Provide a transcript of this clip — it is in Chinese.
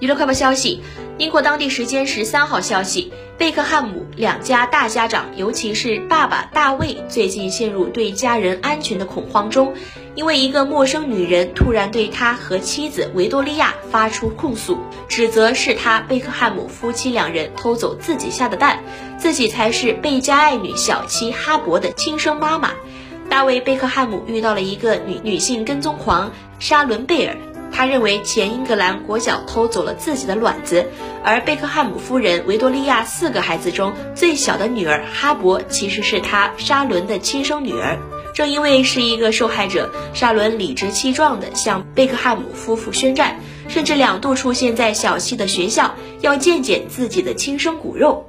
娱乐快报消息：英国当地时间十三号消息，贝克汉姆两家大家长，尤其是爸爸大卫，最近陷入对家人安全的恐慌中，因为一个陌生女人突然对他和妻子维多利亚发出控诉，指责是他贝克汉姆夫妻两人偷走自己下的蛋，自己才是贝加爱女小七哈勃的亲生妈妈。大卫贝克汉姆遇到了一个女女性跟踪狂沙伦贝尔。他认为前英格兰国脚偷走了自己的卵子，而贝克汉姆夫人维多利亚四个孩子中最小的女儿哈勃其实是他沙伦的亲生女儿。正因为是一个受害者，沙伦理直气壮地向贝克汉姆夫妇宣战，甚至两度出现在小西的学校，要见见自己的亲生骨肉。